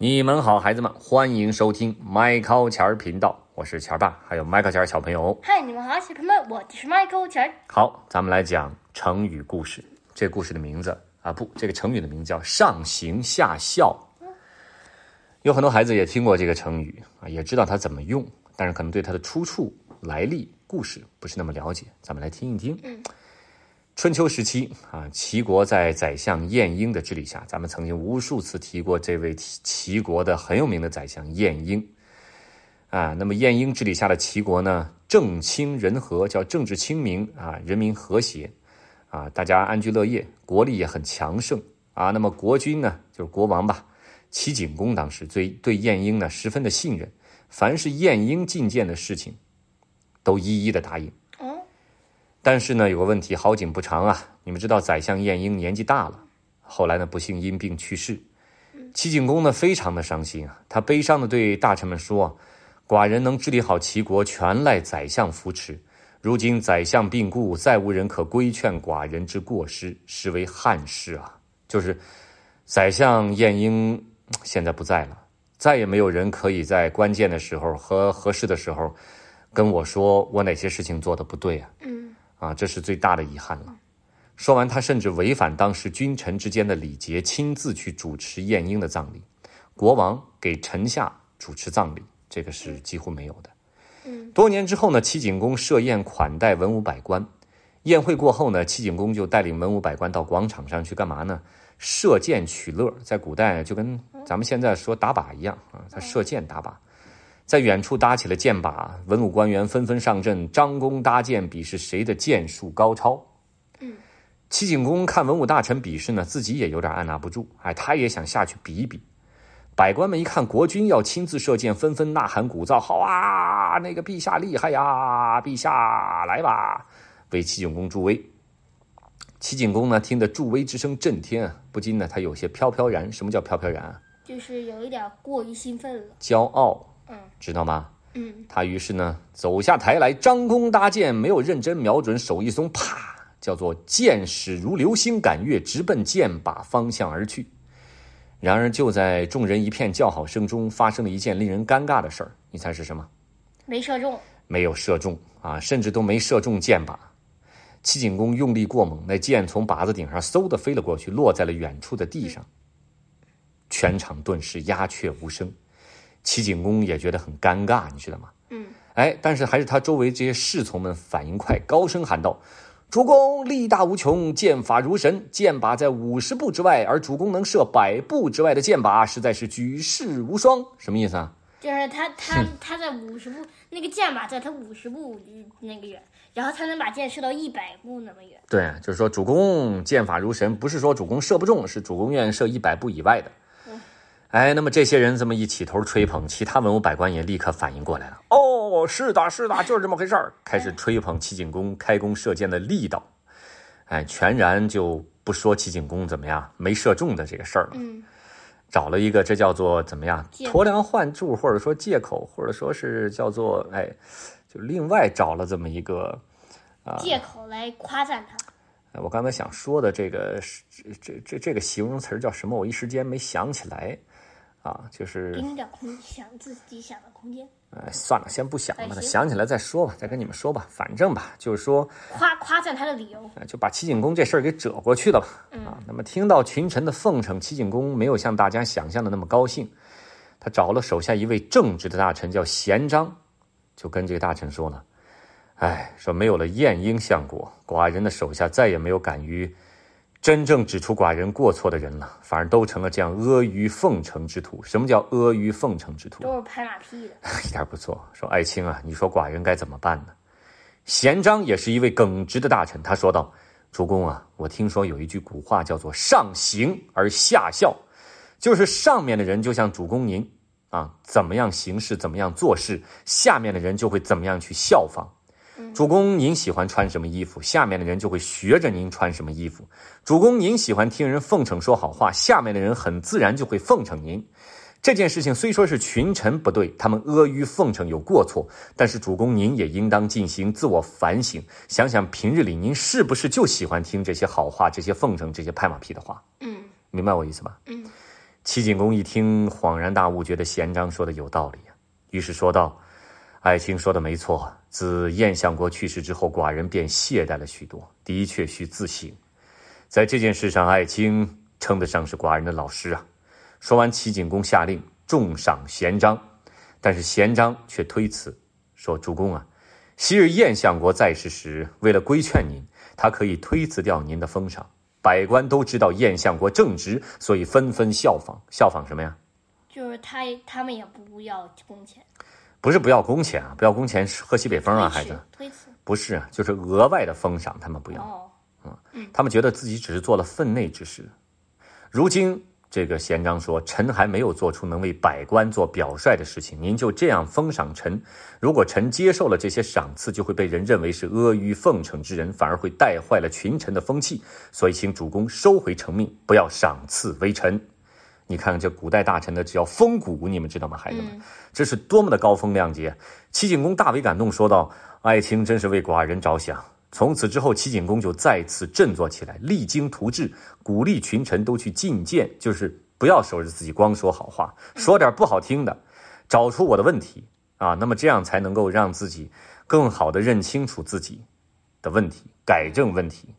你们好，孩子们，欢迎收听麦考钱儿频道，我是钱儿爸，还有麦考钱儿小朋友。嗨，你们好，小朋友们，我就是麦克钱儿。好，咱们来讲成语故事。这故事的名字啊，不，这个成语的名字叫上行下效。有很多孩子也听过这个成语啊，也知道它怎么用，但是可能对它的出处、来历、故事不是那么了解。咱们来听一听。嗯春秋时期啊，齐国在宰相晏婴的治理下，咱们曾经无数次提过这位齐国的很有名的宰相晏婴啊。那么晏婴治理下的齐国呢，政清人和，叫政治清明啊，人民和谐啊，大家安居乐业，国力也很强盛啊。那么国君呢，就是国王吧，齐景公当时对对晏婴呢十分的信任，凡是晏婴进谏的事情，都一一的答应。但是呢，有个问题，好景不长啊！你们知道，宰相晏婴年纪大了，后来呢，不幸因病去世。齐景公呢，非常的伤心啊，他悲伤的对大臣们说：“寡人能治理好齐国，全赖宰相扶持。如今宰相病故，再无人可规劝寡人之过失，实为憾事啊！”就是宰相晏婴现在不在了，再也没有人可以在关键的时候和合适的时候跟我说我哪些事情做的不对啊。嗯啊，这是最大的遗憾了。说完，他甚至违反当时君臣之间的礼节，亲自去主持晏婴的葬礼。国王给臣下主持葬礼，这个是几乎没有的。嗯多年之后呢，齐景公设宴款待文武百官。宴会过后呢，齐景公就带领文武百官到广场上去干嘛呢？射箭取乐。在古代就跟咱们现在说打靶一样啊，他射箭打靶。在远处搭起了箭靶，文武官员纷纷上阵，张弓搭箭，比试谁的箭术高超。嗯，齐景公看文武大臣比试呢，自己也有点按捺不住，哎，他也想下去比一比。百官们一看国君要亲自射箭，纷纷呐喊鼓噪：“好啊，那个陛下厉害呀！陛下来吧，为齐景公助威。”齐景公呢，听得助威之声震天啊，不禁呢，他有些飘飘然。什么叫飘飘然啊？就是有一点过于兴奋了。骄傲，嗯知道吗？嗯他于是呢走下台来，张弓搭箭，没有认真瞄准，手一松，啪，叫做箭矢如流星赶月，直奔箭靶方向而去。然而，就在众人一片叫好声中，发生了一件令人尴尬的事儿。你猜是什么？没射中。没有射中啊，甚至都没射中箭靶。齐景公用力过猛，那箭从靶子顶上嗖的飞了过去，落在了远处的地上。全场顿时鸦雀无声。齐景公也觉得很尴尬，你知道吗？嗯哎，但是还是他周围这些侍从们反应快，高声喊道：“主公力大无穷，箭法如神，箭靶在五十步之外，而主公能射百步之外的箭靶，实在是举世无双。”什么意思啊？就是他他他在五十步，那个箭靶在他五十步那个远，然后他能把箭射到一百步那么远。对，就是说主公箭法如神，不是说主公射不中，是主公愿射一百步以外的。哎，那么这些人这么一起头吹捧，其他文武百官也立刻反应过来了。哦，是的，是的，就是这么回事儿，开始吹捧齐景公开弓射箭的力道。哎，全然就不说齐景公怎么样没射中的这个事儿了，嗯找了一个这叫做怎么样借口韬梁换柱，或者说借口，或者说是叫做哎，就另外找了这么一个啊借口来夸赞他。哎，我刚才想说的这个是这这这这个形容词叫什么？我一时间没想起来，啊，就是给你点空想自己想的空间，呃，算了，先不想了，哎行想起来再说吧，再跟你们说吧。反正吧，就是说，夸夸赞他的理由。呃就把齐景公这事儿给折过去了吧。啊，那么听到群臣的奉承，齐景公没有像大家想象的那么高兴，他找了手下一位正直的大臣叫贤章，就跟这个大臣说呢：“哎，说没有了晏婴相国，寡人的手下再也没有敢于真正指出寡人过错的人了，反而都成了这样阿谀奉承之徒。什么叫阿谀奉承之徒？都是拍马屁的。一点不错。说爱卿啊，你说寡人该怎么办呢？贤章也是一位耿直的大臣，他说道：“主公啊，我听说有一句古话叫做‘上行而下效’，就是上面的人就像主公您啊，怎么样行事，怎么样做事，下面的人就会怎么样去效仿。主公您喜欢穿什么衣服，下面的人就会学着您穿什么衣服。主公您喜欢听人奉承说好话，下面的人很自然就会奉承您。这件事情虽说是群臣不对，他们阿谀奉承有过错，但是主公您也应当进行自我反省，想想平日里您是不是就喜欢听这些好话、这些奉承、这些拍马屁的话？嗯明白我意思吧？嗯齐景公一听，恍然大悟，觉得贤章说的有道理呀，于是说道：“爱卿说的没错，自燕相国去世之后，寡人便懈怠了许多，的确需自省。在这件事上，爱卿称得上是寡人的老师啊。”说完，齐景公下令重赏贤章，但是贤章却推辞，说：“主公啊，昔日燕相国在世时，为了规劝您，他可以推辞掉您的封赏。”百官都知道燕相国正直，所以纷纷效仿。效仿什么呀？就是他他们也不要工钱，不是不要工钱啊，不要工钱喝西北风啊，孩子。推辞不是啊，就是额外的封赏，他们不要。哦，嗯，他们觉得自己只是做了分内之事。如今。这个贤章说：“臣还没有做出能为百官做表率的事情，您就这样封赏臣。如果臣接受了这些赏赐，就会被人认为是阿谀奉承之人，反而会带坏了群臣的风气。所以，请主公收回成命，不要赏赐微臣。你看看这古代大臣的，只要风骨，你们知道吗，孩子们？这是多么的高风亮节！”齐景公大为感动，说道：“爱卿真是为寡人着想。”从此之后，齐景公就再次振作起来，励精图治，鼓励群臣都去进谏，就是不要守着自己光说好话，说点不好听的，找出我的问题啊，那么这样才能够让自己更好的认清楚自己的问题，改正问题，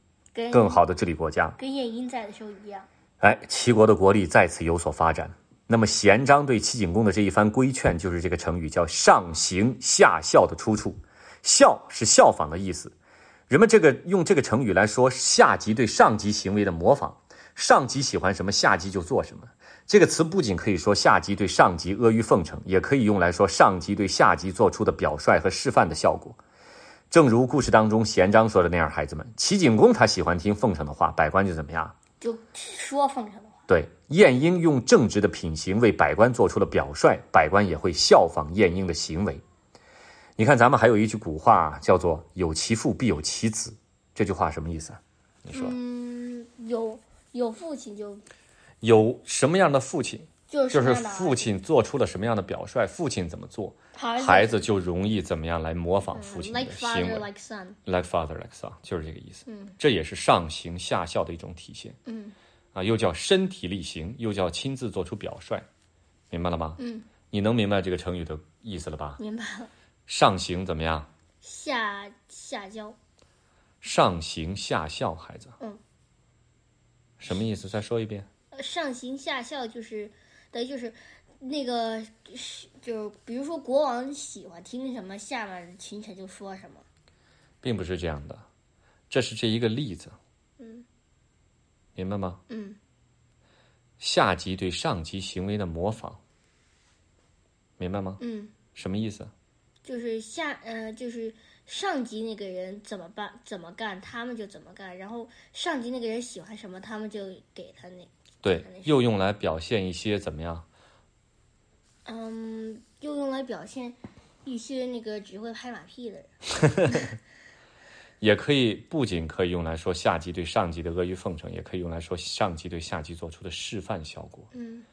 更好的治理国家。跟晏婴在的时候一样。哎，齐国的国力再次有所发展。那么贤章对齐景公的这一番规劝，就是这个成语叫上行下效的出处。效是效仿的意思。人们这个用这个成语来说下级对上级行为的模仿，上级喜欢什么，下级就做什么。这个词不仅可以说下级对上级阿谀奉承，也可以用来说上级对下级做出的表率和示范的效果。正如故事当中贤章说的那样，孩子们，齐景公他喜欢听奉承的话，百官就怎么样？就说奉承的话。对，晏婴用正直的品行为百官做出了表率，百官也会效仿晏婴的行为。你看，咱们还有一句古话叫做“有其父必有其子”，这句话什么意思啊？你说？嗯，有有父亲就有什么样的父亲，就是就是父亲做出了什么样的表率，父亲怎么做，孩子就容易怎么样来模仿父亲的行为。Like father, like son. Like father, like son，就是这个意思。嗯，这也是上行下效的一种体现。嗯，啊，又叫身体力行，又叫亲自做出表率，明白了吗？嗯，你能明白这个成语的意思了吧？明白了。上行怎么样？下下教。上行下效，孩子。嗯。什么意思？再说一遍。上行下效就是等于就是那个就比如说国王喜欢听什么，下面群臣就说什么。并不是这样的，这是这一个例子。嗯。明白吗？嗯。下级对上级行为的模仿，明白吗？嗯。什么意思？就是下，呃，就是上级那个人怎么办，怎么干，他们就怎么干。然后上级那个人喜欢什么，他们就给他那。对，又用来表现一些怎么样？嗯，又用来表现一些那个只会拍马屁的人。也可以，不仅可以用来说下级对上级的阿谀奉承，也可以用来说上级对下级做出的示范效果。嗯，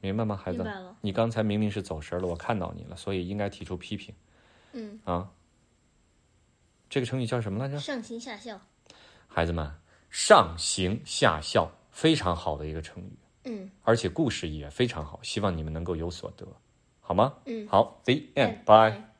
明白吗，孩子？你刚才明明是走神了，我看到你了，所以应该提出批评。嗯啊，这个成语叫什么来着？上行下效。孩子们，上行下效，非常好的一个成语。嗯，而且故事也非常好，希望你们能够有所得，好吗？嗯，好，The end，bye。